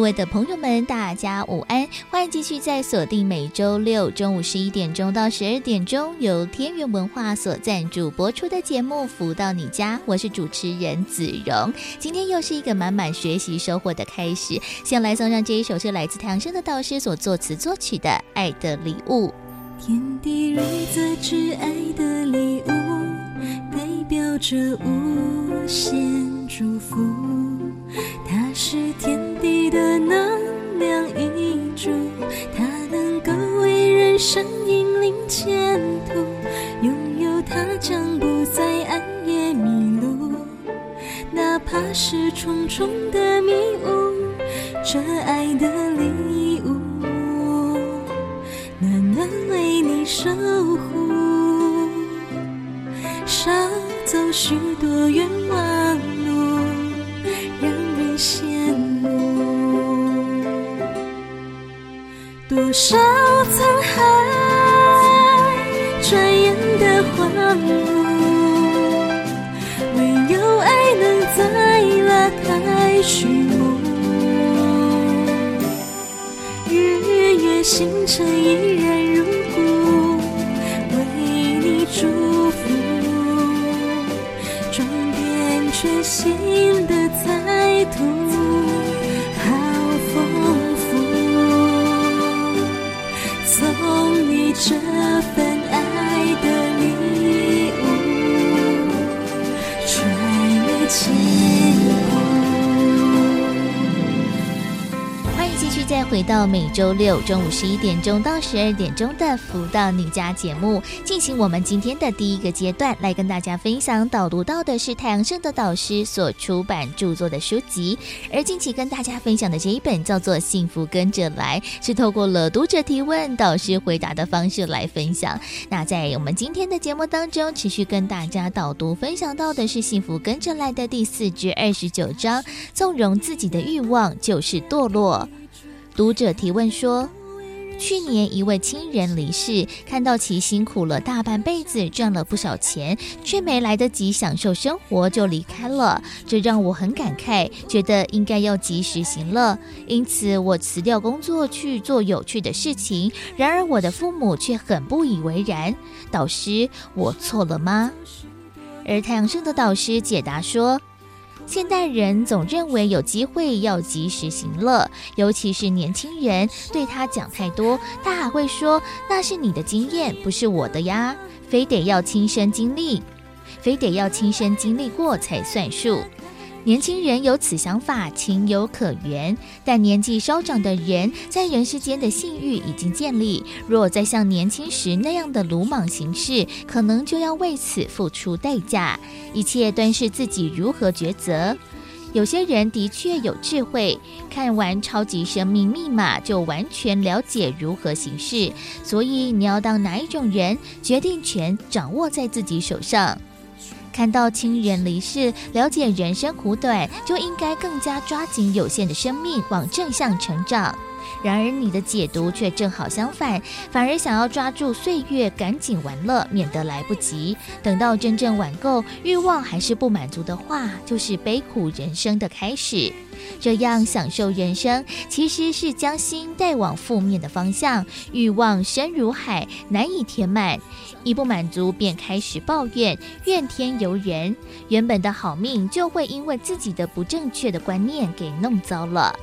各位的朋友们，大家午安！欢迎继续在锁定每周六中午十一点钟到十二点钟由天元文化所赞助播出的节目《福到你家》，我是主持人子荣。今天又是一个满满学习收获的开始，先来送上这一首是来自太阳盛德导师所作词作曲的《爱的礼物》。天地瑞泽之爱的礼物，代表着无限祝福。它是天的能量一柱，它能够为人生引领前途。拥有它将不再暗夜迷路，哪怕是重重的迷雾。这爱的礼物，暖暖为你守护，少走许多冤枉路。让人心多少沧海，转眼的荒芜，唯有爱能再拉开序幕。日月星辰依然如故，为你祝福，装点全新的彩图。这份再回到每周六中午十一点钟到十二点钟的《福到你家》节目，进行我们今天的第一个阶段，来跟大家分享导读到的是太阳盛德导师所出版著作的书籍。而近期跟大家分享的这一本叫做《幸福跟着来》，是透过了读者提问、导师回答的方式来分享。那在我们今天的节目当中，持续跟大家导读分享到的是《幸福跟着来的》第四至二十九章：纵容自己的欲望就是堕落。读者提问说：“去年一位亲人离世，看到其辛苦了大半辈子，赚了不少钱，却没来得及享受生活就离开了，这让我很感慨，觉得应该要及时行乐。因此，我辞掉工作去做有趣的事情。然而，我的父母却很不以为然。导师，我错了吗？”而太阳盛德导师解答说。现代人总认为有机会要及时行乐，尤其是年轻人，对他讲太多，他还会说那是你的经验，不是我的呀，非得要亲身经历，非得要亲身经历过才算数。年轻人有此想法，情有可原。但年纪稍长的人，在人世间的信誉已经建立，若再像年轻时那样的鲁莽行事，可能就要为此付出代价。一切端视自己如何抉择。有些人的确有智慧，看完《超级生命密码》就完全了解如何行事。所以，你要当哪一种人，决定权掌握在自己手上。看到亲人离世，了解人生苦短，就应该更加抓紧有限的生命，往正向成长。然而你的解读却正好相反，反而想要抓住岁月，赶紧玩乐，免得来不及。等到真正玩够，欲望还是不满足的话，就是悲苦人生的开始。这样享受人生，其实是将心带往负面的方向。欲望深如海，难以填满。一不满足，便开始抱怨，怨天尤人。原本的好命，就会因为自己的不正确的观念给弄糟了。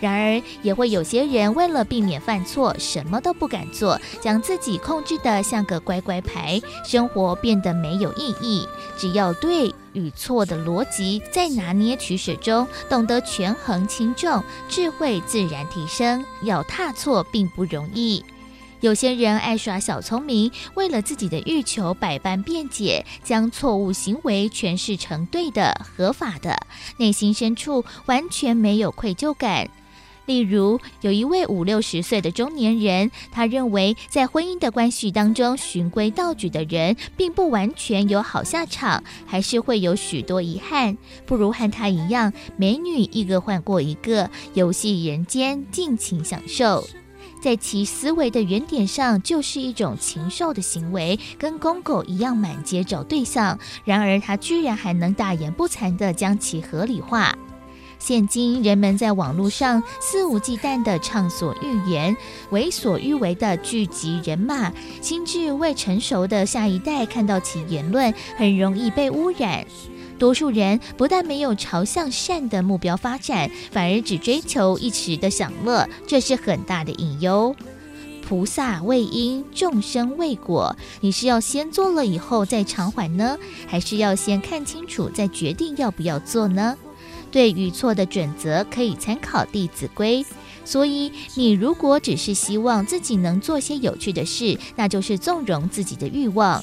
然而，也会有些人为了避免犯错，什么都不敢做，将自己控制得像个乖乖牌，生活变得没有意义。只要对与错的逻辑在拿捏取舍中，懂得权衡轻重，智慧自然提升。要踏错并不容易。有些人爱耍小聪明，为了自己的欲求百般辩解，将错误行为诠释成对的、合法的，内心深处完全没有愧疚感。例如，有一位五六十岁的中年人，他认为在婚姻的关系当中，循规蹈矩的人并不完全有好下场，还是会有许多遗憾。不如和他一样，美女一个换过一个，游戏人间，尽情享受。在其思维的原点上，就是一种禽兽的行为，跟公狗一样满街找对象。然而，他居然还能大言不惭地将其合理化。现今人们在网络上肆无忌惮地畅所欲言，为所欲为地聚集人马，心智未成熟的下一代看到其言论，很容易被污染。多数人不但没有朝向善的目标发展，反而只追求一时的享乐，这是很大的隐忧。菩萨为因，众生为果。你是要先做了以后再偿还呢，还是要先看清楚再决定要不要做呢？对与错的准则可以参考《弟子规》。所以，你如果只是希望自己能做些有趣的事，那就是纵容自己的欲望。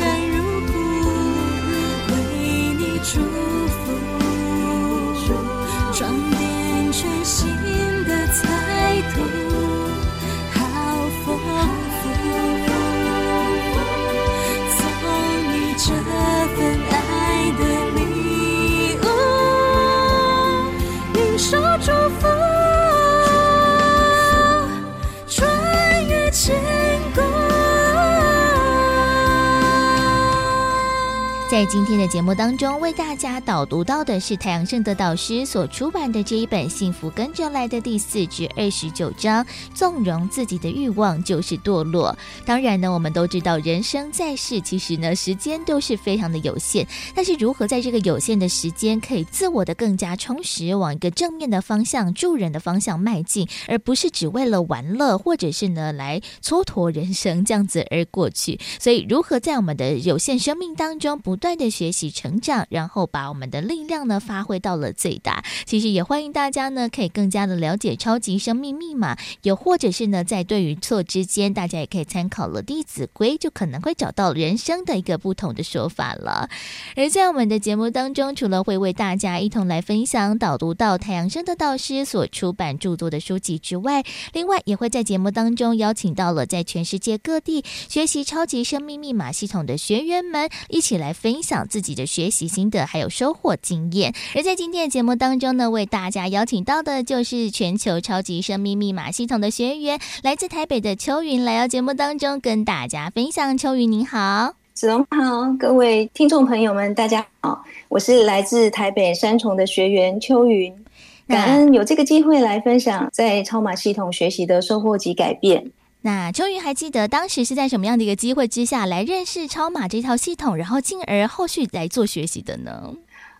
在今天的节目当中，为大家导读到的是太阳盛德导师所出版的这一本《幸福跟着来的》第四至二十九章。纵容自己的欲望就是堕落。当然呢，我们都知道人生在世，其实呢时间都是非常的有限。但是如何在这个有限的时间，可以自我的更加充实，往一个正面的方向、助人的方向迈进，而不是只为了玩乐，或者是呢来蹉跎人生这样子而过去。所以，如何在我们的有限生命当中不断的学习成长，然后把我们的力量呢发挥到了最大。其实也欢迎大家呢可以更加的了解超级生命密码，又或者是呢在对与错之间，大家也可以参考了《弟子规》，就可能会找到人生的一个不同的说法了。而在我们的节目当中，除了会为大家一同来分享导读到太阳升的导师所出版著作的书籍之外，另外也会在节目当中邀请到了在全世界各地学习超级生命密码系统的学员们一起来分。分享自己的学习心得，还有收获经验。而在今天的节目当中呢，为大家邀请到的就是全球超级生命密码系统的学员，来自台北的秋云，来到节目当中跟大家分享。秋云您好，子龙好，各位听众朋友们，大家好，我是来自台北三重的学员秋云，感恩有这个机会来分享在超码系统学习的收获及改变。那秋云还记得当时是在什么样的一个机会之下来认识超马这套系统，然后进而后续来做学习的呢？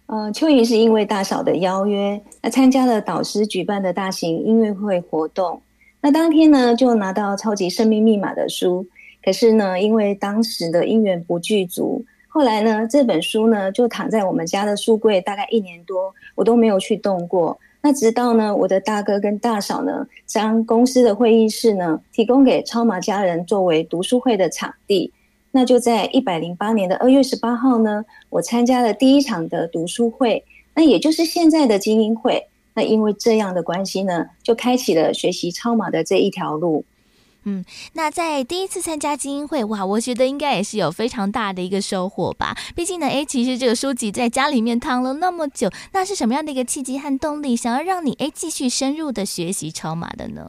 呃，秋云是因为大嫂的邀约，那参加了导师举办的大型音乐会活动。那当天呢，就拿到《超级生命密码》的书，可是呢，因为当时的因缘不具足，后来呢，这本书呢就躺在我们家的书柜，大概一年多，我都没有去动过。那直到呢，我的大哥跟大嫂呢，将公司的会议室呢提供给超马家人作为读书会的场地。那就在一百零八年的二月十八号呢，我参加了第一场的读书会，那也就是现在的精英会。那因为这样的关系呢，就开启了学习超马的这一条路。嗯，那在第一次参加精英会，哇，我觉得应该也是有非常大的一个收获吧。毕竟呢，诶，其实这个书籍在家里面躺了那么久，那是什么样的一个契机和动力，想要让你诶继续深入的学习超马的呢？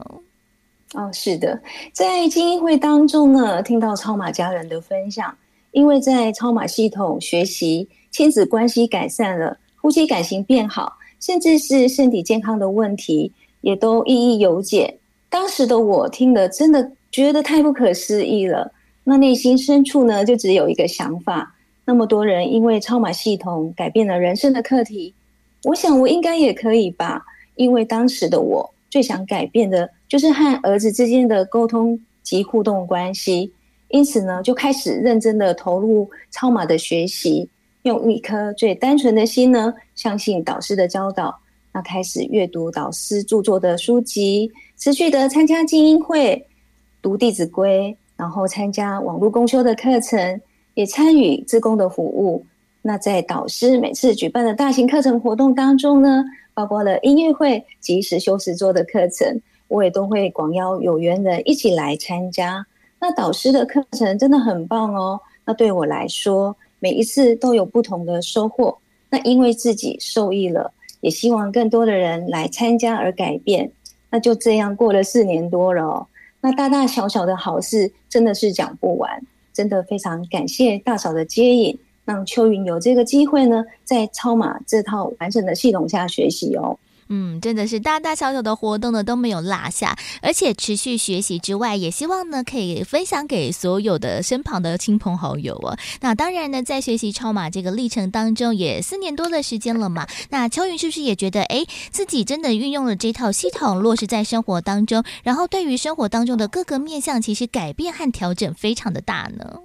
哦，是的，在精英会当中呢，听到超马家人的分享，因为在超马系统学习，亲子关系改善了，夫妻感情变好，甚至是身体健康的问题，也都一一有解。当时的我听了，真的觉得太不可思议了。那内心深处呢，就只有一个想法：那么多人因为超马系统改变了人生的课题，我想我应该也可以吧。因为当时的我最想改变的就是和儿子之间的沟通及互动关系，因此呢，就开始认真的投入超马的学习。用一颗最单纯的心呢，相信导师的教导，那开始阅读导师著作的书籍，持续的参加精英会，读《弟子规》，然后参加网络公修的课程，也参与志工的服务。那在导师每次举办的大型课程活动当中呢，包括了音乐会及时修实作的课程，我也都会广邀有缘人一起来参加。那导师的课程真的很棒哦。那对我来说，每一次都有不同的收获。那因为自己受益了，也希望更多的人来参加而改变。那就这样过了四年多了哦。那大大小小的好事真的是讲不完。真的非常感谢大嫂的接引，让秋云有这个机会呢，在超马这套完整的系统下学习哦。嗯，真的是大大小小的活动呢都没有落下，而且持续学习之外，也希望呢可以分享给所有的身旁的亲朋好友哦。那当然呢，在学习超马这个历程当中，也四年多的时间了嘛。那秋云是不是也觉得，哎，自己真的运用了这套系统，落实在生活当中，然后对于生活当中的各个面向，其实改变和调整非常的大呢？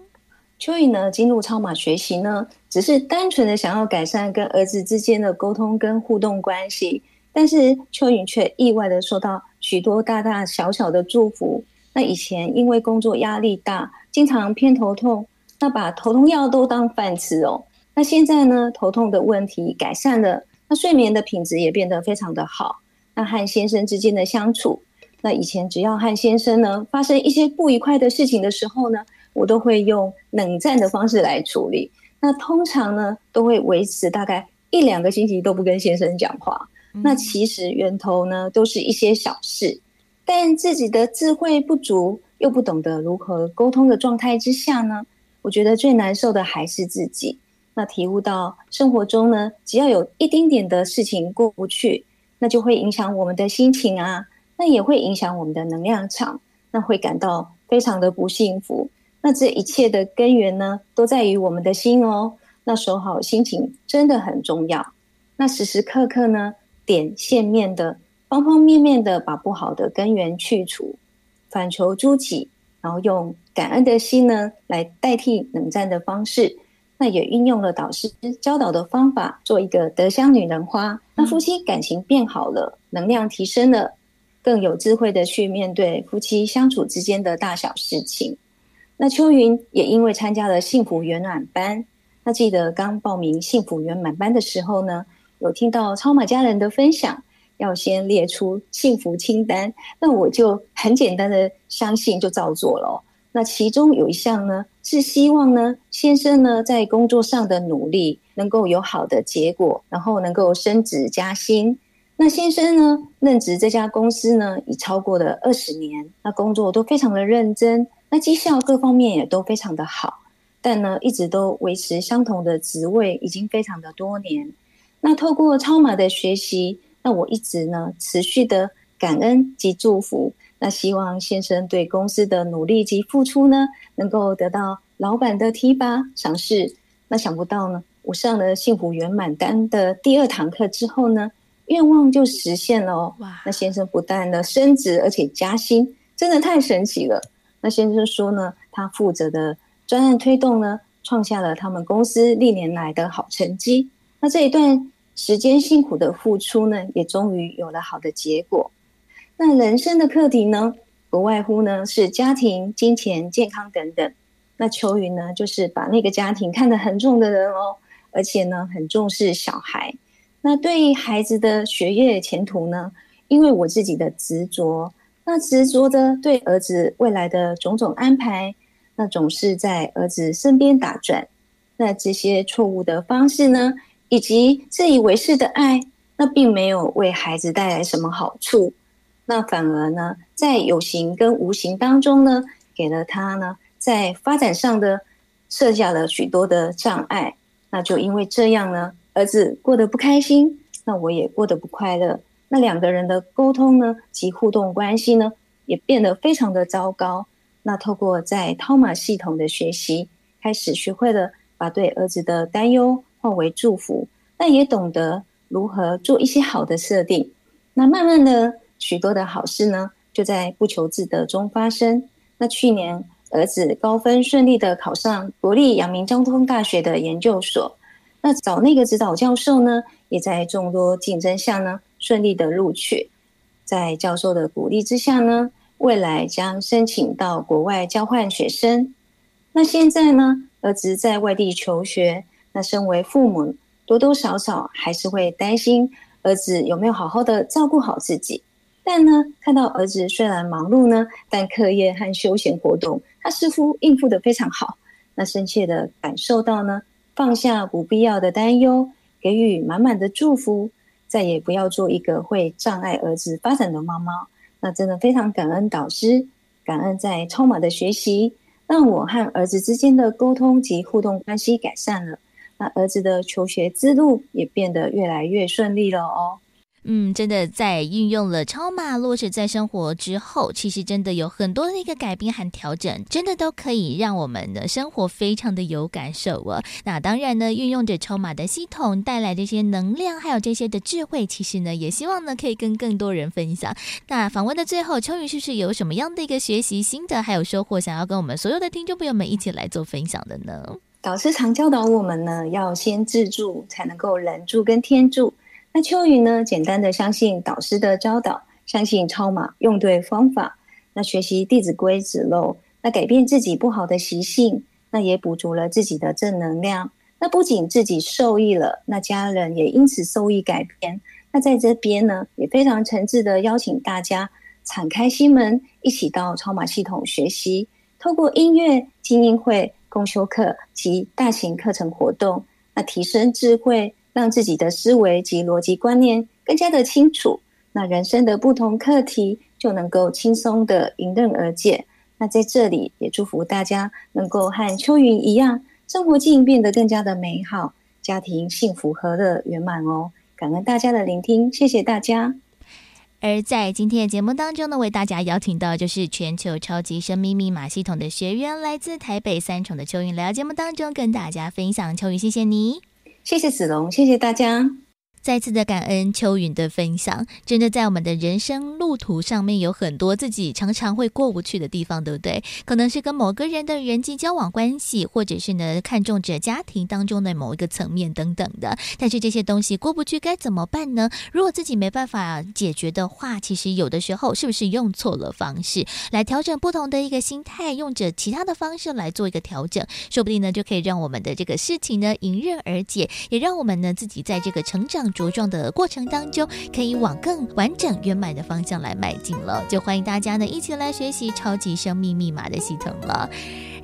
秋云呢，进入超马学习呢，只是单纯的想要改善跟儿子之间的沟通跟互动关系。但是秋云却意外的收到许多大大小小的祝福。那以前因为工作压力大，经常偏头痛，那把头痛药都当饭吃哦。那现在呢，头痛的问题改善了，那睡眠的品质也变得非常的好。那和先生之间的相处，那以前只要和先生呢发生一些不愉快的事情的时候呢，我都会用冷战的方式来处理。那通常呢，都会维持大概一两个星期都不跟先生讲话。那其实源头呢，都是一些小事，但自己的智慧不足，又不懂得如何沟通的状态之下呢，我觉得最难受的还是自己。那体悟到生活中呢，只要有一丁点的事情过不去，那就会影响我们的心情啊，那也会影响我们的能量场，那会感到非常的不幸福。那这一切的根源呢，都在于我们的心哦。那守好心情真的很重要。那时时刻刻呢，点线面的，方方面面的把不好的根源去除，反求诸己，然后用感恩的心呢来代替冷战的方式。那也运用了导师教导的方法，做一个德香女人花。那夫妻感情变好了，能量提升了，更有智慧的去面对夫妻相处之间的大小事情。那秋云也因为参加了幸福圆满班，那记得刚报名幸福圆满班的时候呢，有听到超马家人的分享，要先列出幸福清单，那我就很简单的相信就照做了。那其中有一项呢，是希望呢先生呢在工作上的努力能够有好的结果，然后能够升职加薪。那先生呢任职这家公司呢已超过了二十年，那工作都非常的认真，那绩效各方面也都非常的好，但呢一直都维持相同的职位，已经非常的多年。那透过超马的学习，那我一直呢持续的感恩及祝福。那希望先生对公司的努力及付出呢，能够得到老板的提拔赏识。那想不到呢，我上了幸福圆满单的第二堂课之后呢，愿望就实现了哦。哇！那先生不但呢升职，而且加薪，真的太神奇了。那先生说呢，他负责的专案推动呢，创下了他们公司历年来的好成绩。那这一段时间辛苦的付出呢，也终于有了好的结果。那人生的课题呢，不外乎呢是家庭、金钱、健康等等。那秋云呢，就是把那个家庭看得很重的人哦，而且呢很重视小孩。那对于孩子的学业前途呢，因为我自己的执着，那执着的对儿子未来的种种安排，那总是在儿子身边打转。那这些错误的方式呢，以及自以为是的爱，那并没有为孩子带来什么好处，那反而呢，在有形跟无形当中呢，给了他呢，在发展上的设下了许多的障碍。那就因为这样呢，儿子过得不开心，那我也过得不快乐。那两个人的沟通呢，及互动关系呢，也变得非常的糟糕。那透过在超码系统的学习，开始学会了把对儿子的担忧。化为祝福，但也懂得如何做一些好的设定。那慢慢的，许多的好事呢，就在不求自得中发生。那去年儿子高分顺利的考上国立阳明交通大学的研究所，那找那个指导教授呢，也在众多竞争下呢，顺利的录取。在教授的鼓励之下呢，未来将申请到国外交换学生。那现在呢，儿子在外地求学，那身为父母，多多少少还是会担心儿子有没有好好的照顾好自己。但呢，看到儿子虽然忙碌呢，但课业和休闲活动，他似乎应付得非常好。那深切的感受到呢，放下不必要的担忧，给予满满的祝福。再也不要做一个会障碍儿子发展的妈妈。那真的非常感恩导师，感恩在超码的学习，让我和儿子之间的沟通及互动关系改善了。那儿子的求学之路也变得越来越顺利了哦。嗯，真的在运用了超码落实在生活之后，其实真的有很多的一个改变和调整，真的都可以让我们的生活非常的有感受哦。那当然呢，运用着超码的系统带来这些能量，还有这些的智慧，其实呢，也希望呢可以跟更多人分享。那访问的最后，秋云是不是有什么样的一个学习心得，还有收获，想要跟我们所有的听众朋友们一起来做分享的呢？导师常教导我们呢，要先自助，才能够人助跟天助。那秋云呢？简单的相信导师的教导，相信超马用对方法，那学习《弟子规》子漏，那改变自己不好的习性，那也补足了自己的正能量。那不仅自己受益了，那家人也因此受益改变。那在这边呢，也非常诚挚的邀请大家敞开心门，一起到超马系统学习，透过音乐、精英会、公修课及大型课程活动，那提升智慧。让自己的思维及逻辑观念更加的清楚，那人生的不同课题就能够轻松的迎刃而解。那在这里也祝福大家能够和秋云一样，生活境变得更加的美好，家庭幸福和乐圆满哦。感恩大家的聆听，谢谢大家。而在今天的节目当中呢，为大家邀请到就是全球超级生命密码系统的学员，来自台北三重的秋云来到节目当中跟大家分享。秋云，谢谢你。谢谢子龙，谢谢大家。再次的感恩秋云的分享，真的在我们的人生路途上面有很多自己常常会过不去的地方，对不对？可能是跟某个人的人际交往关系，或者是呢看重着家庭当中的某一个层面等等的。但是这些东西过不去该怎么办呢？如果自己没办法解决的话，其实有的时候是不是用错了方式来调整不同的一个心态，用着其他的方式来做一个调整，说不定呢就可以让我们的这个事情呢迎刃而解，也让我们呢自己在这个成长。茁壮的过程当中，可以往更完整圆满的方向来迈进了。就欢迎大家呢一起来学习超级生命密码的系统了。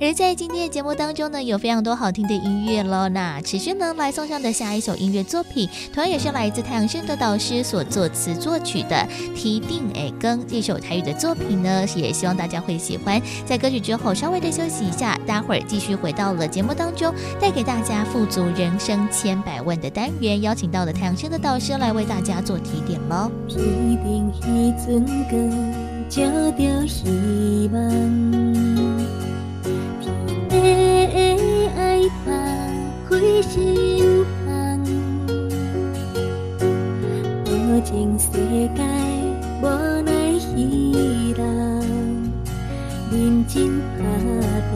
而在今天的节目当中呢，有非常多好听的音乐喽。那持续呢来送上的下一首音乐作品，同样也是来自太阳盛德导师所作词作曲的《提定诶更》这首台语的作品呢，也希望大家会喜欢。在歌曲之后稍微的休息一下，待会儿继续回到了节目当中，带给大家富足人生千百万的单元，邀请到了太阳盛德导师来为大家做提点喽。提定一尊更，照着希望。爱放开心房，多情世界无奈彼人，认真打拼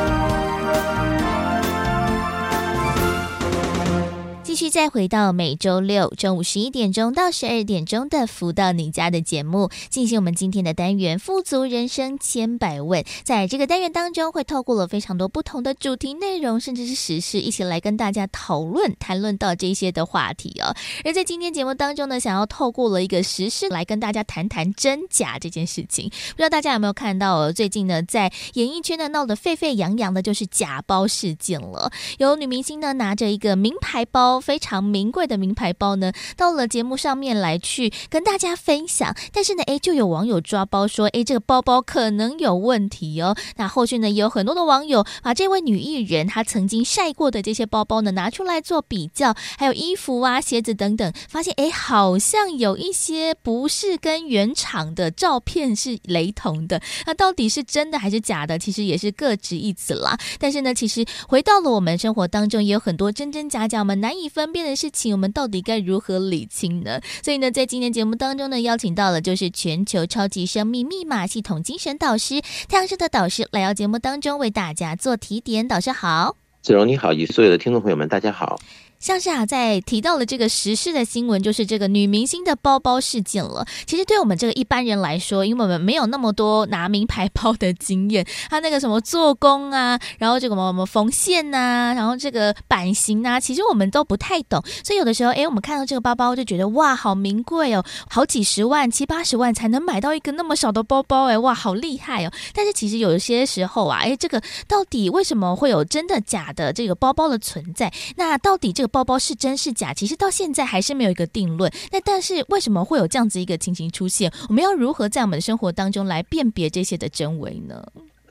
续再回到每周六中午十一点钟到十二点钟的《福到你家》的节目，进行我们今天的单元“富足人生千百问”。在这个单元当中，会透过了非常多不同的主题内容，甚至是时事，一起来跟大家讨论、谈论到这些的话题哦。而在今天节目当中呢，想要透过了一个时事来跟大家谈谈真假这件事情。不知道大家有没有看到哦？最近呢，在演艺圈呢闹得沸沸扬扬的，就是假包事件了。有女明星呢拿着一个名牌包。非常名贵的名牌包呢，到了节目上面来去跟大家分享，但是呢，诶，就有网友抓包说，诶，这个包包可能有问题哦。那后续呢，也有很多的网友把这位女艺人她曾经晒过的这些包包呢拿出来做比较，还有衣服啊、鞋子等等，发现诶，好像有一些不是跟原厂的照片是雷同的。那到底是真的还是假的？其实也是各执一词啦。但是呢，其实回到了我们生活当中，也有很多真真假假，我们难以分辨的事情，我们到底该如何理清呢？所以呢，在今天节目当中呢，邀请到了就是全球超级生命密码系统精神导师太阳社的导师来到节目当中为大家做提点。导师好，子荣你好，以及所有的听众朋友们大家好。像是啊，在提到了这个时事的新闻，就是这个女明星的包包事件了。其实对我们这个一般人来说，因为我们没有那么多拿名牌包的经验，它那个什么做工啊，然后这个什么缝线呐、然后这个版型啊，其实我们都不太懂。所以有的时候，诶，我们看到这个包包就觉得哇，好名贵哦，好几十万、七八十万才能买到一个那么小的包包，诶，哇，好厉害哦。但是其实有一些时候啊，诶，这个到底为什么会有真的假的这个包包的存在？那到底这个包包是真是假？其实到现在还是没有一个定论。那但是为什么会有这样子一个情形出现？我们要如何在我们的生活当中来辨别这些的真伪呢？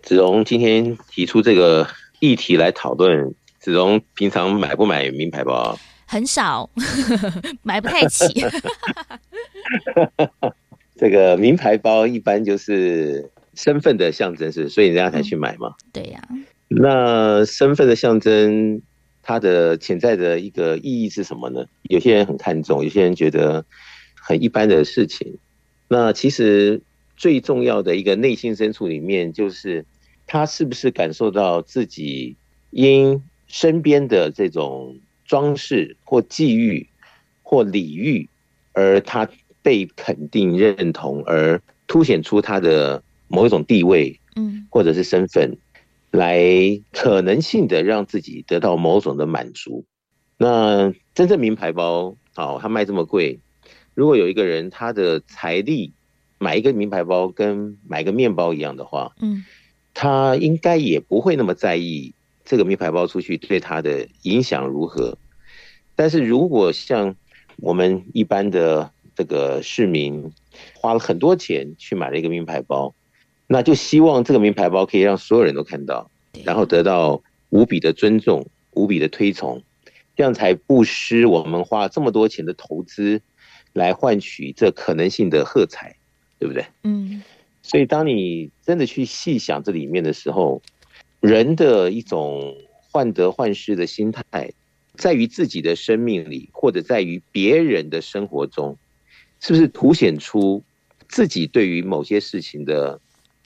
子荣今天提出这个议题来讨论。子荣平常买不买名牌包？很少，买不太起。这个名牌包一般就是身份的象征，是所以人家才去买嘛。嗯、对呀、啊。那身份的象征。它的潜在的一个意义是什么呢？有些人很看重，有些人觉得很一般的事情。那其实最重要的一个内心深处里面，就是他是不是感受到自己因身边的这种装饰或际遇或礼遇，而他被肯定认同，而凸显出他的某一种地位，嗯，或者是身份。来可能性的让自己得到某种的满足。那真正名牌包，好，它卖这么贵。如果有一个人他的财力买一个名牌包跟买个面包一样的话，嗯，他应该也不会那么在意这个名牌包出去对他的影响如何。但是如果像我们一般的这个市民花了很多钱去买了一个名牌包。那就希望这个名牌包可以让所有人都看到，然后得到无比的尊重、无比的推崇，这样才不失我们花这么多钱的投资来换取这可能性的喝彩，对不对？嗯。所以当你真的去细想这里面的时候，人的一种患得患失的心态，在于自己的生命里，或者在于别人的生活中，是不是凸显出自己对于某些事情的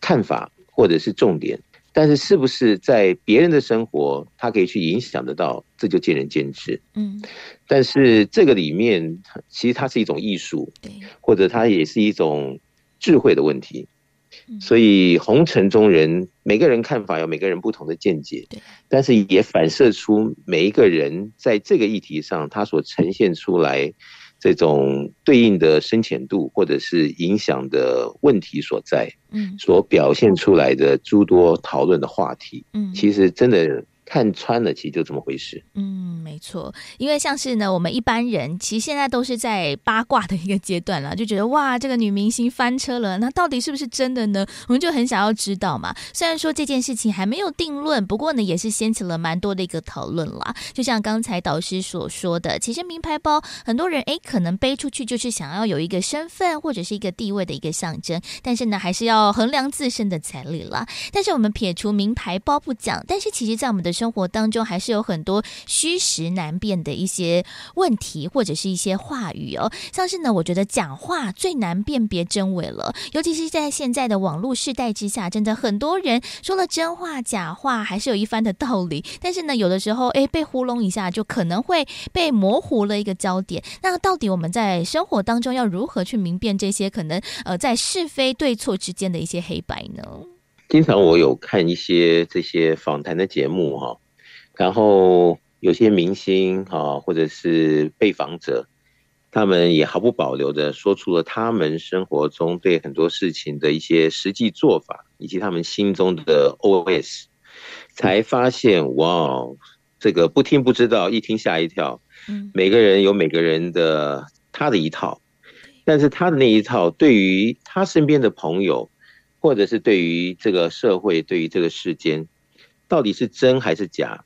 看法或者是重点，但是是不是在别人的生活，他可以去影响得到，这就见仁见智。嗯，但是这个里面其实它是一种艺术，对，或者它也是一种智慧的问题。所以红尘中人，每个人看法有每个人不同的见解，对，但是也反射出每一个人在这个议题上，他所呈现出来。这种对应的深浅度，或者是影响的问题所在，嗯，所表现出来的诸多讨论的话题，嗯，其实真的看穿了，其实就这么回事。嗯，没错，因为像是呢，我们一般人其实现在都是在八卦的一个阶段了，就觉得哇，这个女明星翻车了，那到底是不是真的呢？我们就很想要知道嘛。虽然说这件事情还没有定论，不过呢，也是掀起了蛮多的一个讨论啦。就像刚才导师所说的，其实名牌包很多人诶可能背出去就是想要有一个身份或者是一个地位的一个象征，但是呢，还是要衡量自身的财力啦。但是我们撇除名牌包不讲，但是其实在我们的生活当中还是有很多虚实难辨的一些问题，或者是一些话语哦。像是呢，我觉得讲话最难辨别真伪了，尤其是在现在的网络世代之下，真的很多人说了真话假话，还是有一番的道理。但是呢，有的时候诶，被糊弄一下，就可能会被模糊了一个焦点。那到底我们在生活当中要如何去明辨这些可能呃在是非对错之间的一些黑白呢？经常我有看一些这些访谈的节目哈，然后有些明星哈或者是被访者，他们也毫不保留的说出了他们生活中对很多事情的一些实际做法，以及他们心中的 OS，才发现哇，这个不听不知道，一听吓一跳。每个人有每个人的他的一套，但是他的那一套对于他身边的朋友。或者是对于这个社会，对于这个世间，到底是真还是假？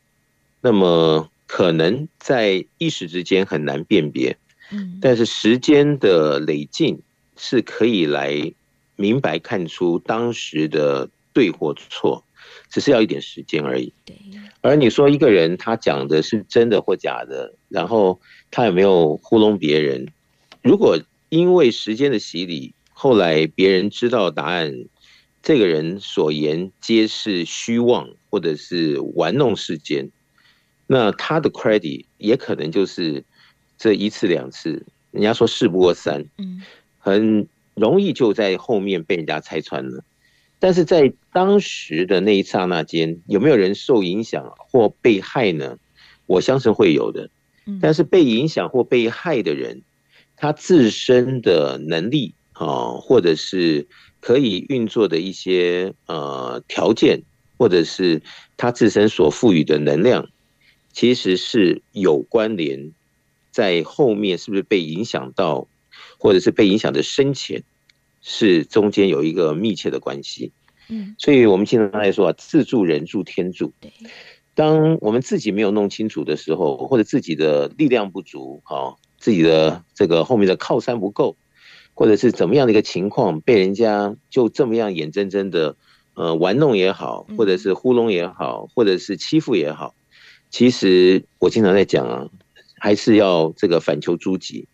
那么可能在一时之间很难辨别，嗯，但是时间的累进是可以来明白看出当时的对或错，只是要一点时间而已。对。而你说一个人他讲的是真的或假的，然后他有没有糊弄别人？如果因为时间的洗礼，后来别人知道答案。这个人所言皆是虚妄，或者是玩弄世间，那他的 credit 也可能就是这一次两次，人家说事不过三，嗯，很容易就在后面被人家拆穿了。但是在当时的那一刹那间，有没有人受影响或被害呢？我相信会有的。但是被影响或被害的人，他自身的能力啊，或者是。可以运作的一些呃条件，或者是他自身所赋予的能量，其实是有关联，在后面是不是被影响到，或者是被影响的深浅，是中间有一个密切的关系。嗯，所以我们经常来说啊，自助人助天助。当我们自己没有弄清楚的时候，或者自己的力量不足，啊，自己的这个后面的靠山不够。或者是怎么样的一个情况，被人家就这么样眼睁睁的，呃，玩弄也好，或者是糊弄也好，或者是欺负也好，其实我经常在讲啊，还是要这个反求诸己。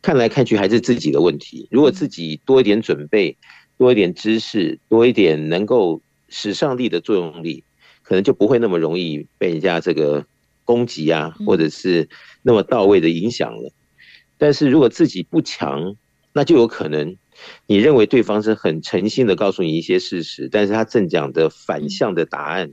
看来看去还是自己的问题。如果自己多一点准备，多一点知识，多一点能够使上力的作用力，可能就不会那么容易被人家这个攻击啊，或者是那么到位的影响了。但是如果自己不强，那就有可能，你认为对方是很诚心的告诉你一些事实，但是他正讲的反向的答案，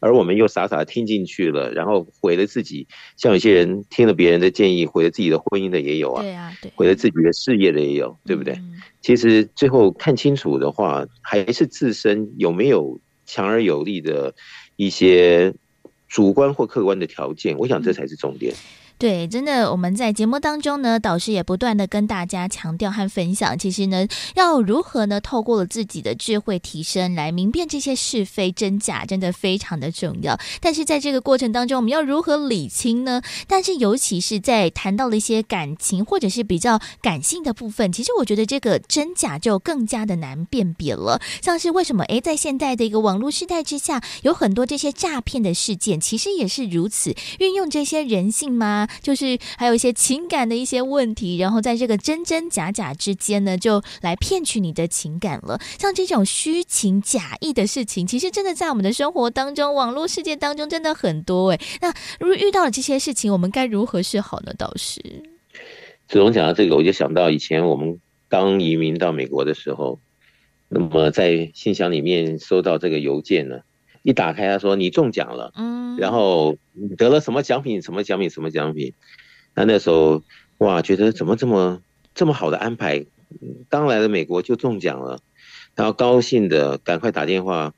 而我们又傻傻的听进去了，然后毁了自己。像有些人听了别人的建议，毁了自己的婚姻的也有啊，对啊，对，毁了自己的事业的也有，对不对？其实最后看清楚的话，还是自身有没有强而有力的一些主观或客观的条件，我想这才是重点。对，真的，我们在节目当中呢，导师也不断的跟大家强调和分享，其实呢，要如何呢，透过了自己的智慧提升来明辨这些是非真假，真的非常的重要。但是在这个过程当中，我们要如何理清呢？但是尤其是在谈到了一些感情或者是比较感性的部分，其实我觉得这个真假就更加的难辨别了。像是为什么？诶，在现在的一个网络时代之下，有很多这些诈骗的事件，其实也是如此，运用这些人性吗？就是还有一些情感的一些问题，然后在这个真真假假之间呢，就来骗取你的情感了。像这种虚情假意的事情，其实真的在我们的生活当中、网络世界当中真的很多诶。那如果遇到了这些事情，我们该如何是好呢？导师，子龙讲到这个，我就想到以前我们刚移民到美国的时候，那么在信箱里面收到这个邮件呢。一打开，他说你中奖了，嗯，然后你得了什么奖品？什么奖品？什么奖品？那那时候哇，觉得怎么这么这么好的安排？刚来了美国就中奖了，然后高兴的赶快打电话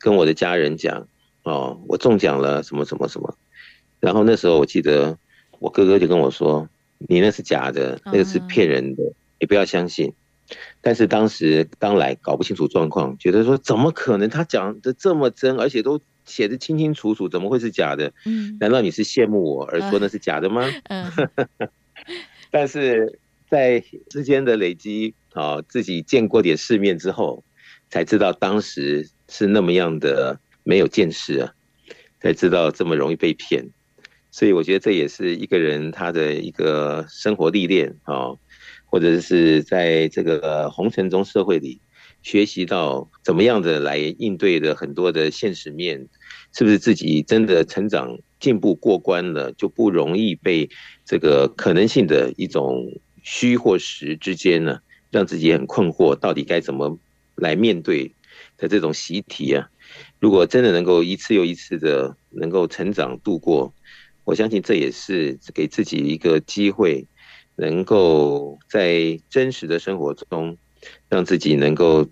跟我的家人讲，哦，我中奖了什么什么什么。然后那时候我记得我哥哥就跟我说：“你那是假的，那个是骗人的，你不要相信。”但是当时刚来搞不清楚状况，觉得说怎么可能他讲的这么真，而且都写的清清楚楚，怎么会是假的？嗯，难道你是羡慕我而说那是假的吗？嗯，但是在之间的累积，啊，自己见过点世面之后，才知道当时是那么样的没有见识啊，才知道这么容易被骗。所以我觉得这也是一个人他的一个生活历练啊。或者是在这个红尘中社会里学习到怎么样的来应对的很多的现实面，是不是自己真的成长进步过关了，就不容易被这个可能性的一种虚或实之间呢，让自己很困惑，到底该怎么来面对的这种习题啊？如果真的能够一次又一次的能够成长度过，我相信这也是给自己一个机会。能够在真实的生活中，让自己能够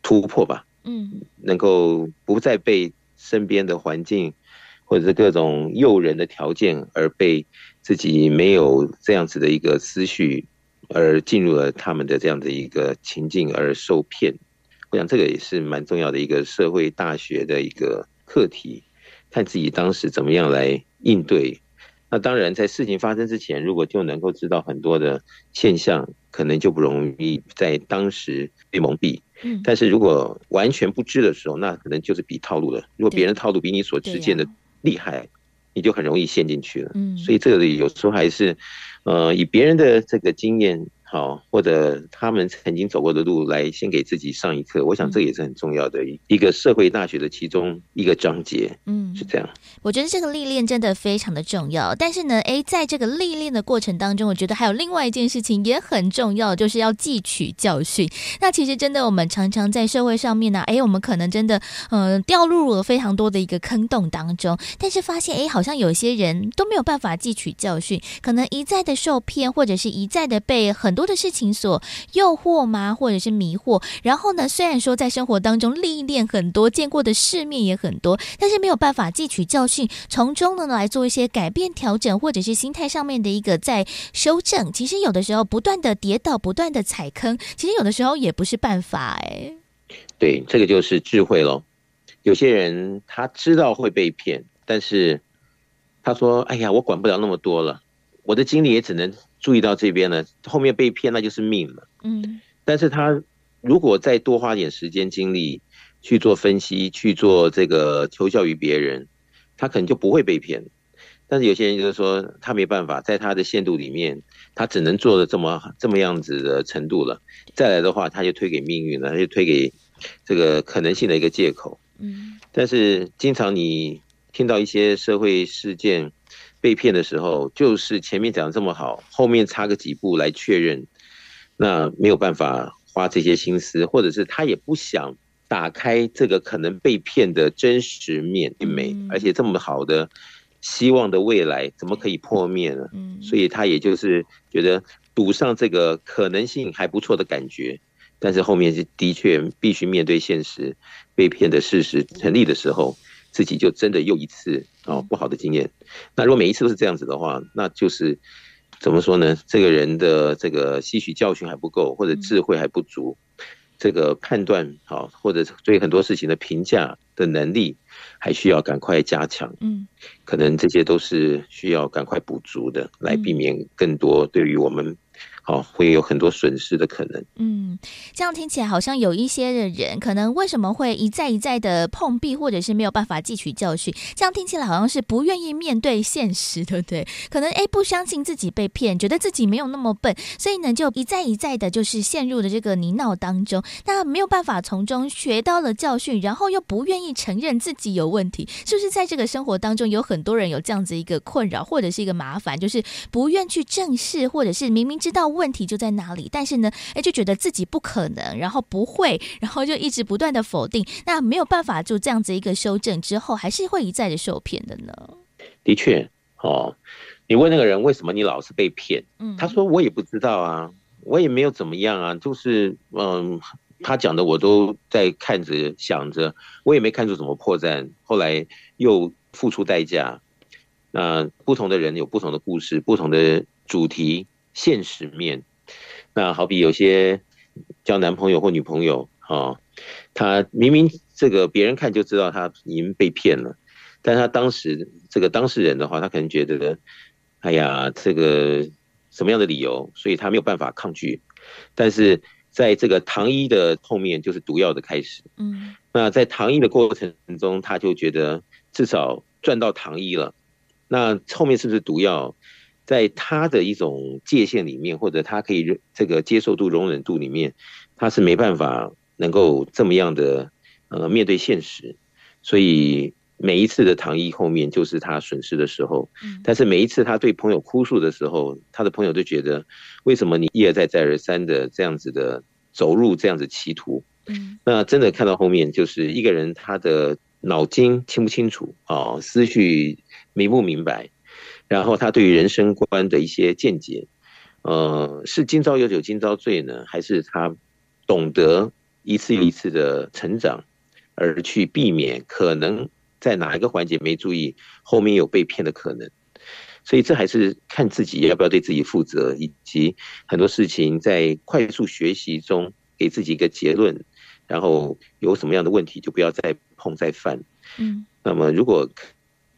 突破吧，嗯，能够不再被身边的环境或者是各种诱人的条件而被自己没有这样子的一个思绪而进入了他们的这样的一个情境而受骗。我想这个也是蛮重要的一个社会大学的一个课题，看自己当时怎么样来应对。那当然，在事情发生之前，如果就能够知道很多的现象，可能就不容易在当时被蒙蔽。嗯，但是如果完全不知的时候，那可能就是比套路了。如果别人套路比你所知见的厉害，你就很容易陷进去了。嗯，所以这个有时候还是，呃，以别人的这个经验。好，或者他们曾经走过的路，来先给自己上一课。我想这也是很重要的一个社会大学的其中一个章节。嗯，是这样。我觉得这个历练真的非常的重要。但是呢，诶，在这个历练的过程当中，我觉得还有另外一件事情也很重要，就是要汲取教训。那其实真的，我们常常在社会上面呢，诶，我们可能真的嗯、呃、掉入了非常多的一个坑洞当中，但是发现诶，好像有些人都没有办法汲取教训，可能一再的受骗，或者是一再的被很多的事情所诱惑吗？或者是迷惑？然后呢，虽然说在生活当中历练很多，见过的世面也很多，但是没有办法汲取教训，从中呢来做一些改变、调整，或者是心态上面的一个在修正。其实有的时候不断的跌倒，不断的踩坑，其实有的时候也不是办法。哎，对，这个就是智慧咯。有些人他知道会被骗，但是他说：“哎呀，我管不了那么多了，我的精力也只能。”注意到这边呢，后面被骗那就是命了。嗯，但是他如果再多花点时间精力去做分析，去做这个求教于别人，他可能就不会被骗。但是有些人就是说他没办法，在他的限度里面，他只能做的这么这么样子的程度了。再来的话，他就推给命运了，他就推给这个可能性的一个借口。嗯，但是经常你听到一些社会事件。被骗的时候，就是前面讲的这么好，后面差个几步来确认，那没有办法花这些心思，或者是他也不想打开这个可能被骗的真实面美，而且这么好的希望的未来，怎么可以破灭呢？所以他也就是觉得赌上这个可能性还不错的感觉，但是后面是的确必须面对现实，被骗的事实成立的时候。自己就真的又一次哦不好的经验，那如果每一次都是这样子的话，那就是怎么说呢？这个人的这个吸取教训还不够，或者智慧还不足，这个判断好，或者对很多事情的评价的能力还需要赶快加强。嗯，可能这些都是需要赶快补足的，来避免更多对于我们。好，会有很多损失的可能。嗯，这样听起来好像有一些的人，可能为什么会一再一再的碰壁，或者是没有办法汲取教训？这样听起来好像是不愿意面对现实，对不对？可能诶，不相信自己被骗，觉得自己没有那么笨，所以呢，就一再一再的，就是陷入了这个泥淖当中。那没有办法从中学到了教训，然后又不愿意承认自己有问题，是不是在这个生活当中有很多人有这样子一个困扰，或者是一个麻烦，就是不愿去正视，或者是明明知道。问题就在哪里？但是呢，哎，就觉得自己不可能，然后不会，然后就一直不断的否定，那没有办法就这样子一个修正之后，还是会一再的受骗的呢？的确，哦，你问那个人为什么你老是被骗？嗯，他说我也不知道啊，我也没有怎么样啊，就是嗯，他讲的我都在看着想着，我也没看出什么破绽。后来又付出代价。那不同的人有不同的故事，不同的主题、现实面。那好比有些交男朋友或女朋友啊，他明明这个别人看就知道他已经被骗了，但他当时这个当事人的话，他可能觉得，哎呀，这个什么样的理由，所以他没有办法抗拒。但是在这个糖衣的后面，就是毒药的开始。嗯，那在糖衣的过程中，他就觉得至少赚到糖衣了。那后面是不是毒药？在他的一种界限里面，或者他可以这个接受度、容忍度里面，他是没办法能够这么样的呃面对现实。所以每一次的糖衣后面就是他损失的时候。但是每一次他对朋友哭诉的时候，他的朋友就觉得，为什么你一而再、再而三的这样子的走入这样子歧途？那真的看到后面，就是一个人他的脑筋清不清楚啊，思绪。明不明白，然后他对于人生观的一些见解，呃，是今朝有酒今朝醉呢，还是他懂得一次一次的成长，而去避免可能在哪一个环节没注意，后面有被骗的可能？所以这还是看自己要不要对自己负责，以及很多事情在快速学习中给自己一个结论，然后有什么样的问题就不要再碰再犯。嗯，那么如果。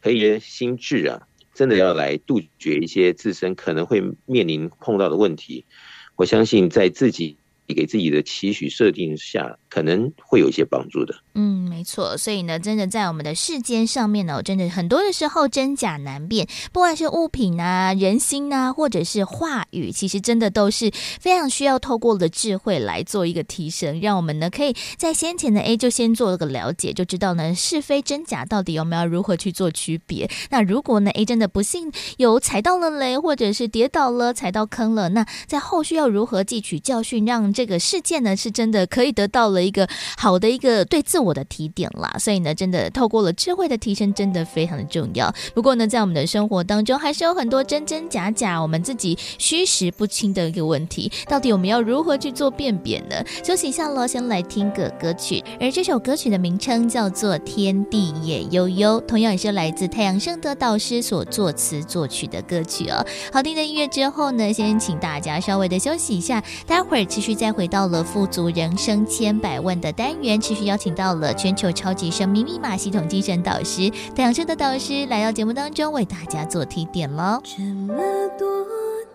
可以心智啊，真的要来杜绝一些自身可能会面临碰到的问题。我相信在自己。给自己的期许设定下，可能会有一些帮助的。嗯，没错。所以呢，真的在我们的世间上面呢，真的很多的时候真假难辨，不管是物品啊、人心啊，或者是话语，其实真的都是非常需要透过了智慧来做一个提升，让我们呢可以在先前的 A 就先做了个了解，就知道呢是非真假到底我们要如何去做区别。那如果呢 A 真的不幸有踩到了雷，或者是跌倒了、踩到坑了，那在后续要如何汲取教训，让这个事件呢，是真的可以得到了一个好的一个对自我的提点啦，所以呢，真的透过了智慧的提升，真的非常的重要。不过呢，在我们的生活当中，还是有很多真真假假，我们自己虚实不清的一个问题，到底我们要如何去做辨别呢？休息一下喽，先来听个歌曲，而这首歌曲的名称叫做《天地也悠悠》，同样也是来自太阳盛德导师所作词作曲的歌曲哦。好听的音乐之后呢，先请大家稍微的休息一下，待会儿继续再再。回到了富足人生千百万的单元，持续邀请到了全球超级生命密码系统精神导师太阳社的导师来到节目当中，为大家做提点喽。这么多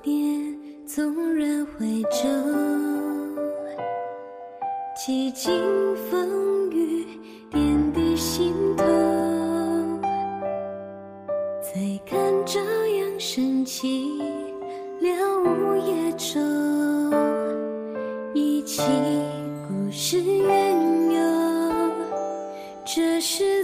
年，纵然回首，几经风雨，点滴心头，再看朝阳升起，了无业愁。起故事缘由，这是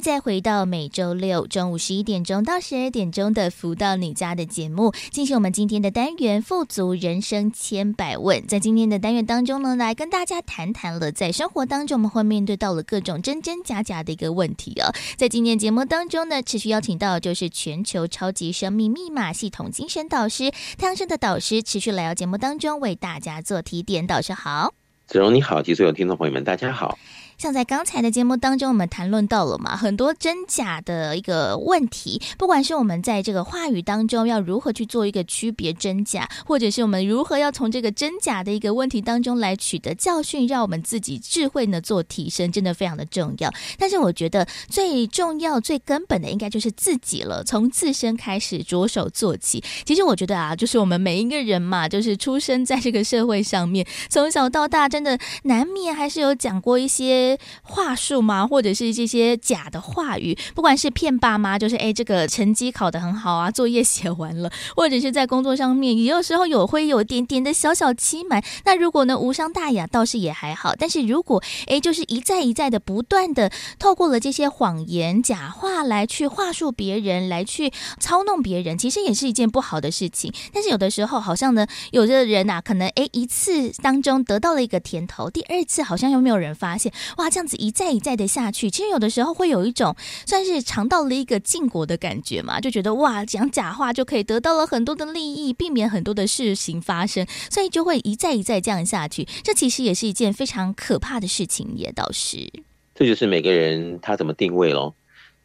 再回到每周六中午十一点钟到十二点钟的《福到你家》的节目，进行我们今天的单元“富足人生千百问”。在今天的单元当中呢，来跟大家谈谈了在生活当中我们会面对到了各种真真假假的一个问题哦。在今天节目当中呢，持续邀请到就是全球超级生命密码系统精神导师太阳神的导师，持续来到节目当中为大家做提点。导师好，子荣你好，及所有听众朋友们，大家好。像在刚才的节目当中，我们谈论到了嘛，很多真假的一个问题，不管是我们在这个话语当中要如何去做一个区别真假，或者是我们如何要从这个真假的一个问题当中来取得教训，让我们自己智慧呢做提升，真的非常的重要。但是我觉得最重要、最根本的应该就是自己了，从自身开始着手做起。其实我觉得啊，就是我们每一个人嘛，就是出生在这个社会上面，从小到大，真的难免还是有讲过一些。话术吗？或者是这些假的话语，不管是骗爸妈，就是哎，这个成绩考得很好啊，作业写完了，或者是在工作上面，也有时候有会有一点点的小小欺瞒。那如果呢无伤大雅，倒是也还好。但是如果哎，就是一再一再的不断的透过了这些谎言、假话来去话术别人，来去操弄别人，其实也是一件不好的事情。但是有的时候，好像呢，有的人呐、可能哎一次当中得到了一个甜头，第二次好像又没有人发现。哇，这样子一再一再的下去，其实有的时候会有一种算是尝到了一个禁果的感觉嘛，就觉得哇，讲假话就可以得到了很多的利益，避免很多的事情发生，所以就会一再一再这样下去。这其实也是一件非常可怕的事情，也倒是。这就是每个人他怎么定位咯。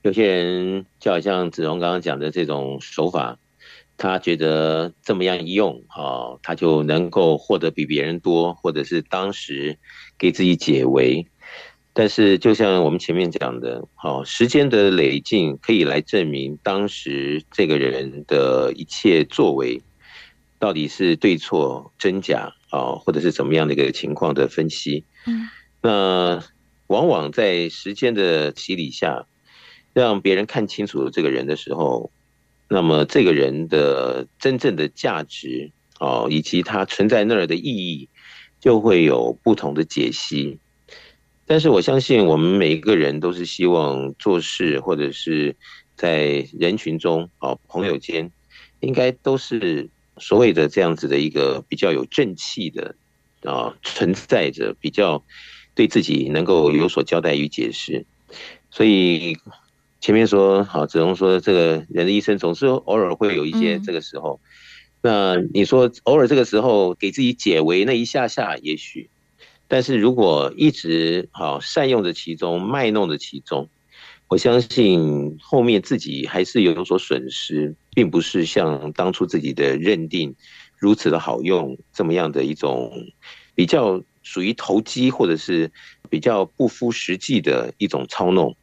有些人就好像子荣刚刚讲的这种手法，他觉得这么样一用，哦，他就能够获得比别人多，或者是当时给自己解围。但是，就像我们前面讲的，好，时间的累进可以来证明当时这个人的一切作为到底是对错、真假啊，或者是怎么样的一个情况的分析。嗯，那往往在时间的洗礼下，让别人看清楚这个人的时候，那么这个人的真正的价值哦，以及他存在那儿的意义，就会有不同的解析。但是我相信，我们每一个人都是希望做事，或者是在人群中啊，朋友间，应该都是所谓的这样子的一个比较有正气的啊，存在着比较对自己能够有所交代与解释。所以前面说好，子龙说这个人的一生总是偶尔会有一些这个时候，那你说偶尔这个时候给自己解围那一下下，也许。但是如果一直好善用着其中，卖弄着其中，我相信后面自己还是有所损失，并不是像当初自己的认定如此的好用，这么样的一种比较属于投机或者是比较不符实际的一种操弄，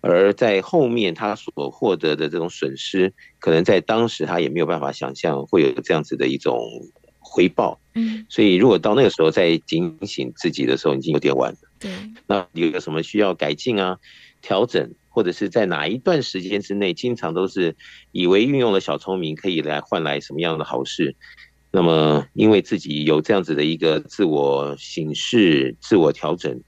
而在后面他所获得的这种损失，可能在当时他也没有办法想象会有这样子的一种。回报，嗯，所以如果到那个时候再警醒自己的时候，已经有点晚了。对，那有个什么需要改进啊、调整，或者是在哪一段时间之内，经常都是以为运用了小聪明可以来换来什么样的好事，那么因为自己有这样子的一个自我醒视、自我调整、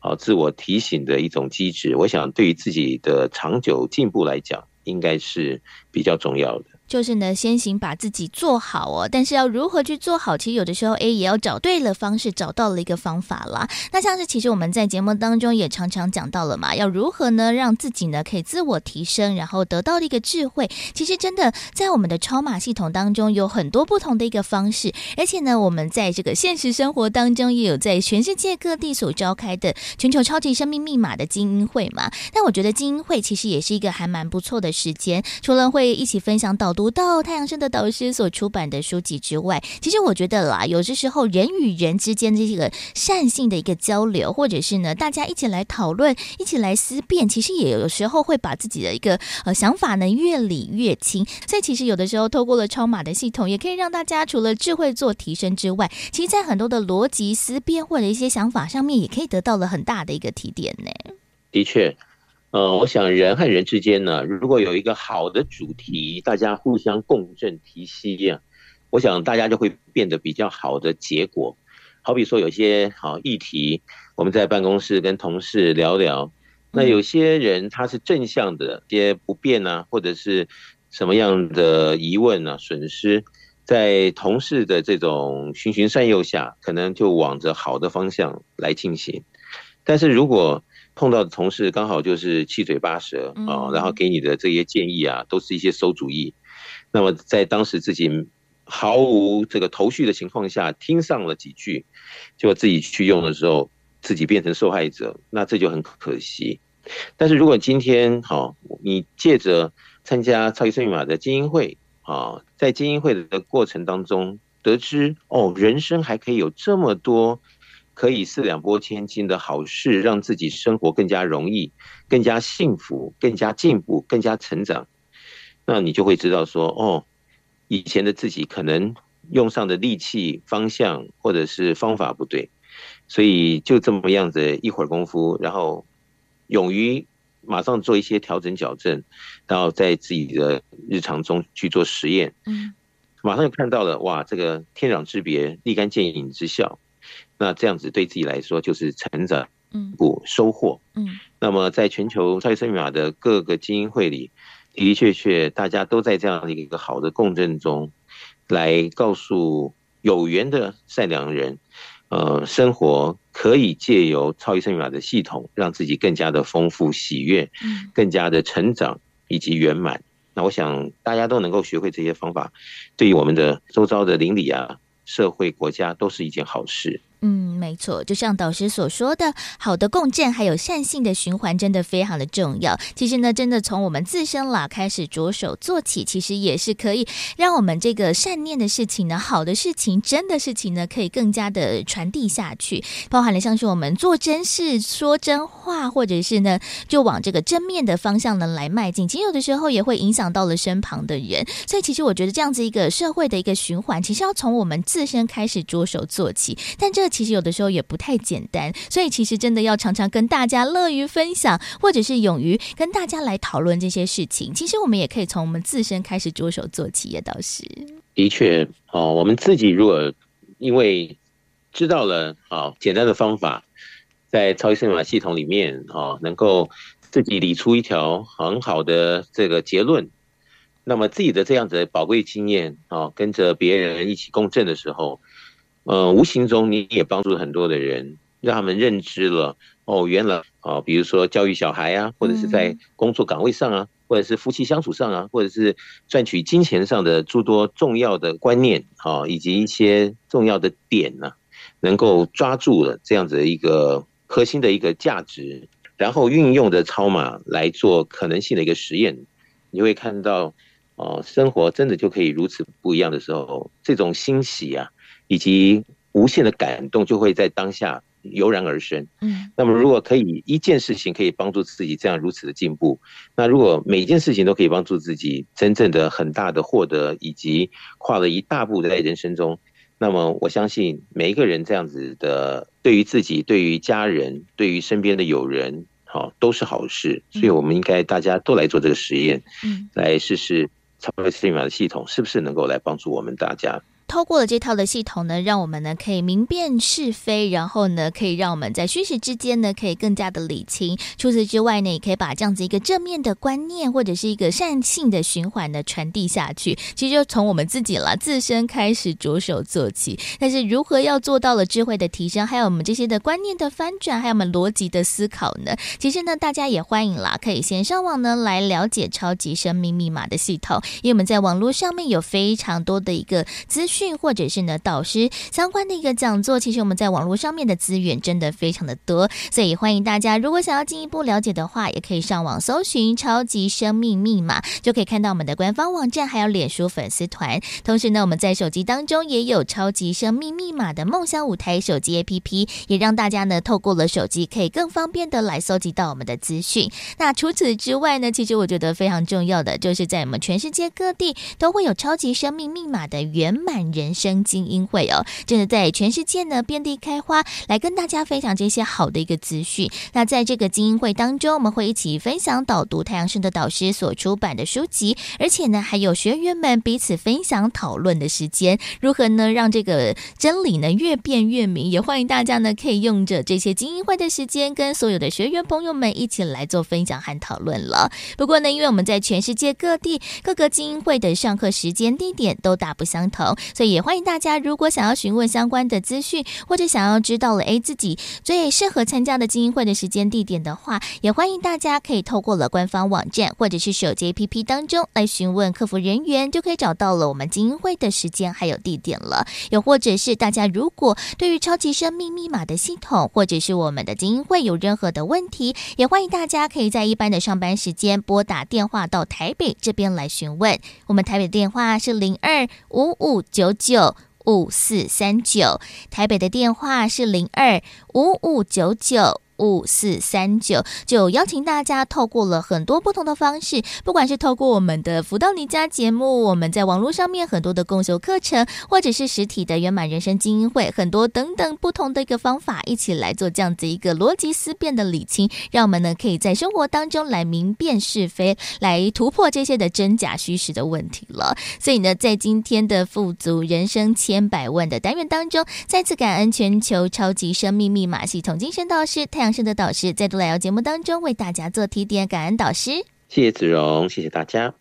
啊，自我提醒的一种机制，我想对于自己的长久进步来讲，应该是比较重要的。就是呢，先行把自己做好哦。但是要如何去做好，其实有的时候，哎，也要找对了方式，找到了一个方法啦。那像是其实我们在节目当中也常常讲到了嘛，要如何呢，让自己呢可以自我提升，然后得到一个智慧。其实真的在我们的超码系统当中有很多不同的一个方式，而且呢，我们在这个现实生活当中也有在全世界各地所召开的全球超级生命密码的精英会嘛。但我觉得精英会其实也是一个还蛮不错的时间，除了会一起分享到读到太阳升的导师所出版的书籍之外，其实我觉得啦，有些时候人与人之间这个善性的一个交流，或者是呢，大家一起来讨论，一起来思辨，其实也有时候会把自己的一个呃想法呢越理越清。所以其实有的时候透过了超码的系统，也可以让大家除了智慧做提升之外，其实在很多的逻辑思辨或者一些想法上面，也可以得到了很大的一个提点呢。的确。呃，我想人和人之间呢，如果有一个好的主题，大家互相共振提携啊，我想大家就会变得比较好的结果。好比说有些好议题，我们在办公室跟同事聊聊，那有些人他是正向的，一些不便啊，或者是什么样的疑问啊、损失，在同事的这种循循善诱下，可能就往着好的方向来进行。但是如果碰到的同事刚好就是七嘴八舌啊，然后给你的这些建议啊，都是一些馊主意。那么在当时自己毫无这个头绪的情况下，听上了几句，就自己去用的时候，自己变成受害者，那这就很可惜。但是如果今天好，你借着参加超级生命密码的精英会啊，在精英会的过程当中，得知哦，人生还可以有这么多。可以四两拨千斤的好事，让自己生活更加容易、更加幸福、更加进步、更加成长。那你就会知道说，哦，以前的自己可能用上的力气、方向或者是方法不对，所以就这么样子一会儿功夫，然后勇于马上做一些调整矫正，然后在自己的日常中去做实验，嗯，马上就看到了哇，这个天壤之别、立竿见影之效。那这样子对自己来说就是成长，嗯，不收获，嗯。那么在全球超级生命密码的各个精英会里，的的确确大家都在这样的一个好的共振中，来告诉有缘的善良人，呃，生活可以借由超级生命密码的系统，让自己更加的丰富喜悦，嗯，更加的成长以及圆满。那我想大家都能够学会这些方法，对于我们的周遭的邻里啊、社会、国家都是一件好事。嗯，没错，就像导师所说的，好的共振还有善性的循环，真的非常的重要。其实呢，真的从我们自身啦开始着手做起，其实也是可以让我们这个善念的事情呢，好的事情，真的事情呢，可以更加的传递下去。包含了像是我们做真事、说真话，或者是呢，就往这个正面的方向呢来迈进。其实有的时候也会影响到了身旁的人，所以其实我觉得这样子一个社会的一个循环，其实要从我们自身开始着手做起。但这其实有的时候也不太简单，所以其实真的要常常跟大家乐于分享，或者是勇于跟大家来讨论这些事情。其实我们也可以从我们自身开始着手做企业倒是。的确，哦，我们自己如果因为知道了啊简单的方法，在超级生命密码系统里面啊，能够自己理出一条很好的这个结论，那么自己的这样子的宝贵经验啊，跟着别人一起共振的时候。呃，无形中你也帮助了很多的人，让他们认知了哦，原来哦，比如说教育小孩啊，或者是在工作岗位上啊，或者是夫妻相处上啊，或者是赚取金钱上的诸多重要的观念啊，以及一些重要的点呢，能够抓住了这样子的一个核心的一个价值，然后运用的超码来做可能性的一个实验，你会看到哦，生活真的就可以如此不一样的时候，这种欣喜啊。以及无限的感动就会在当下油然而生。嗯，那么如果可以一件事情可以帮助自己这样如此的进步，那如果每一件事情都可以帮助自己真正的很大的获得，以及跨了一大步在人生中，那么我相信每一个人这样子的，对于自己、对于家人、对于身边的友人，好都是好事。所以我们应该大家都来做这个实验，嗯，来试试超级生命密码的系统是不是能够来帮助我们大家。透过了这套的系统呢，让我们呢可以明辨是非，然后呢可以让我们在虚实之间呢可以更加的理清。除此之外呢，也可以把这样子一个正面的观念或者是一个善性的循环呢传递下去。其实就从我们自己啦，自身开始着手做起。但是如何要做到了智慧的提升，还有我们这些的观念的翻转，还有我们逻辑的思考呢？其实呢，大家也欢迎啦，可以先上网呢来了解超级生命密码的系统，因为我们在网络上面有非常多的一个资讯。讯，或者是呢导师相关的一个讲座，其实我们在网络上面的资源真的非常的多，所以欢迎大家，如果想要进一步了解的话，也可以上网搜寻“超级生命密码”，就可以看到我们的官方网站，还有脸书粉丝团。同时呢，我们在手机当中也有“超级生命密码”的梦想舞台手机 APP，也让大家呢透过了手机可以更方便的来搜集到我们的资讯。那除此之外呢，其实我觉得非常重要的，就是在我们全世界各地都会有“超级生命密码”的圆满人生精英会哦，真的在全世界呢遍地开花，来跟大家分享这些好的一个资讯。那在这个精英会当中，我们会一起分享导读太阳盛德导师所出版的书籍，而且呢还有学员们彼此分享讨论的时间，如何呢让这个真理呢越辩越明？也欢迎大家呢可以用着这些精英会的时间，跟所有的学员朋友们一起来做分享和讨论了。不过呢，因为我们在全世界各地各个精英会的上课时间地点都大不相同，所以也欢迎大家如果想要询问相关的资讯，或者想要知道了诶自己最适合参加的精英会的时间地点的话，也欢迎大家可以透过了官方网站或者是手机 APP 当中来询问客服人员，就可以找到了我们精英会的时间还有地点了。又或者是大家如果对于超级生命密码的系统或者是我们的精英会有任何的问题，也欢迎大家可以在一般的上班时间拨打电话到台北这边来询问。我们台北电话是零二五五九九九五四三九，台北的电话是零二五五九九。五四三九，就邀请大家透过了很多不同的方式，不管是透过我们的福到你家节目，我们在网络上面很多的共修课程，或者是实体的圆满人生精英会，很多等等不同的一个方法，一起来做这样子一个逻辑思辨的理清，让我们呢可以在生活当中来明辨是非，来突破这些的真假虚实的问题了。所以呢，在今天的富足人生千百万的单元当中，再次感恩全球超级生命密码系统精神导师太阳盛的导师再度来到节目当中，为大家做提点，感恩导师。谢谢子荣，谢谢大家。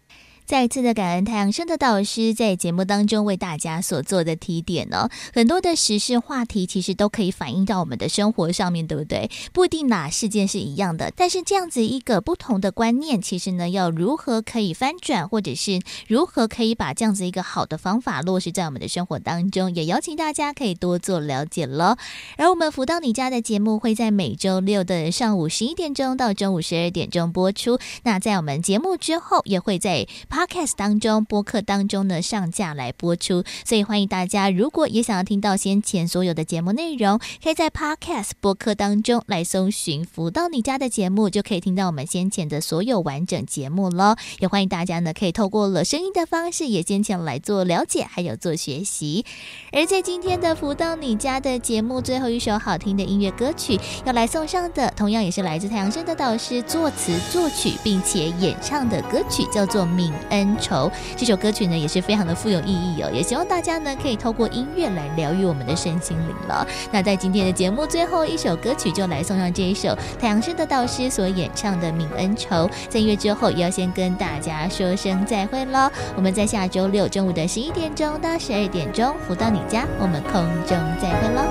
再次的感恩太阳升的导师在节目当中为大家所做的提点呢，很多的时事话题其实都可以反映到我们的生活上面，对不对？不一定哪事件是一样的，但是这样子一个不同的观念，其实呢，要如何可以翻转，或者是如何可以把这样子一个好的方法落实在我们的生活当中，也邀请大家可以多做了解喽。而我们福到你家的节目会在每周六的上午十一点钟到中午十二点钟播出，那在我们节目之后也会在。Podcast 当中，播客当中呢，上架来播出，所以欢迎大家，如果也想要听到先前所有的节目内容，可以在 Podcast 播客当中来搜寻“福到你家”的节目，就可以听到我们先前的所有完整节目喽。也欢迎大家呢，可以透过了声音的方式，也先前来做了解，还有做学习。而在今天的“福到你家”的节目最后一首好听的音乐歌曲要来送上的，同样也是来自太阳盛德导师作词作曲并且演唱的歌曲，叫做《敏》。恩仇这首歌曲呢，也是非常的富有意义哦，也希望大家呢可以透过音乐来疗愈我们的身心灵了。那在今天的节目最后一首歌曲，就来送上这一首太阳盛德导师所演唱的《泯恩仇》。在音乐之后，也要先跟大家说声再会喽。我们在下周六中午的十一点钟到十二点钟，福到你家，我们空中再会喽，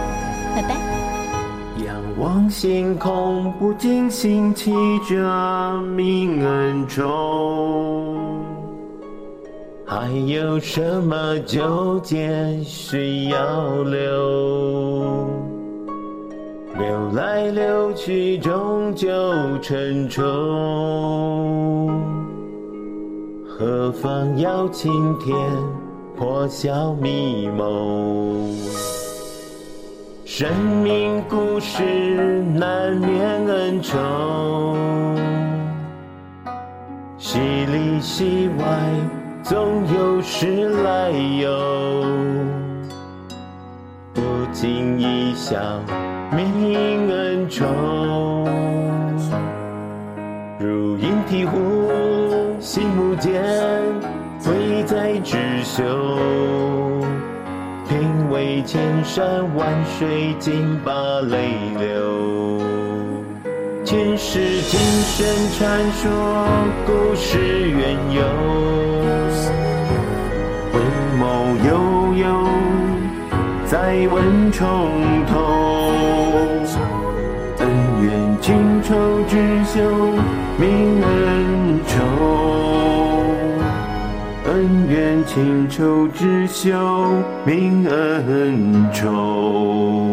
拜拜。仰望星空，不禁兴起这泯恩仇。还有什么纠结需要留？留来留去，终究成仇。何妨邀青天，破晓迷蒙。生命故事难免恩仇，戏里戏外。总有时来由，不经意笑泯恩仇，如饮醍醐，心目间贵在织绣，品味千山万水，尽把泪流。前世今生传说，故事缘由。悠悠再问重头，恩怨情仇只休，泯恩仇，恩怨情情愁织绣泯恩仇。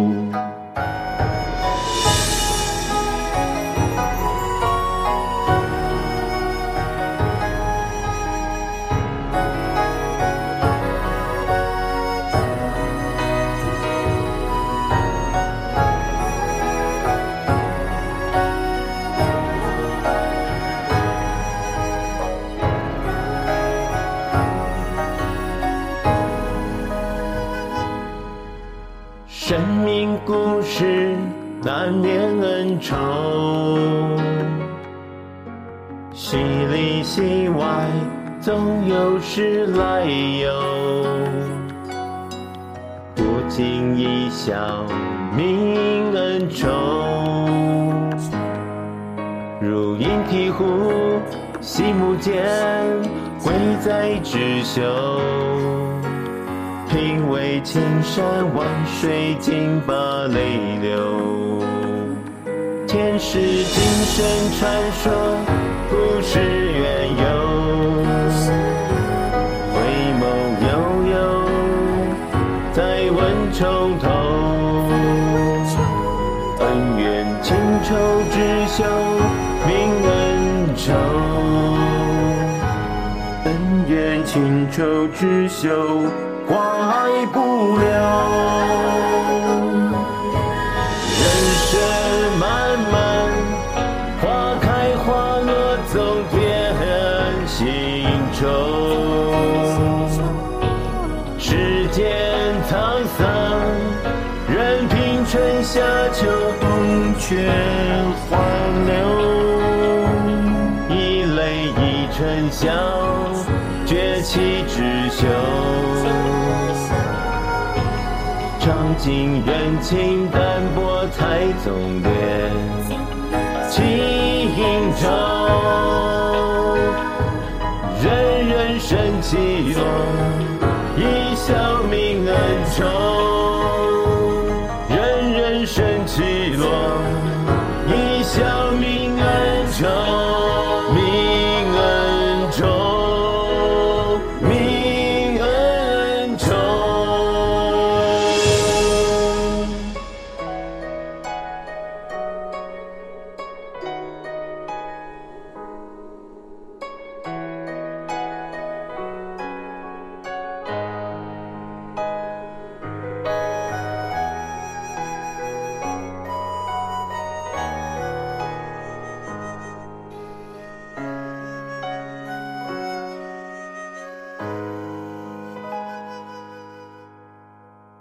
总有时来由，不经意笑泯恩仇，如鹰鵜鹕戏幕间，贵在织绣。品味千山万水，尽把泪流。前世今生传说，故事情仇织绣。挂不了，人生漫漫，花开花落总添新愁。世间沧桑，任凭春夏秋冬却荒流，一泪一春香，崛起织绣。尝尽人情淡薄才总敛情仇，人人生起落，一笑泯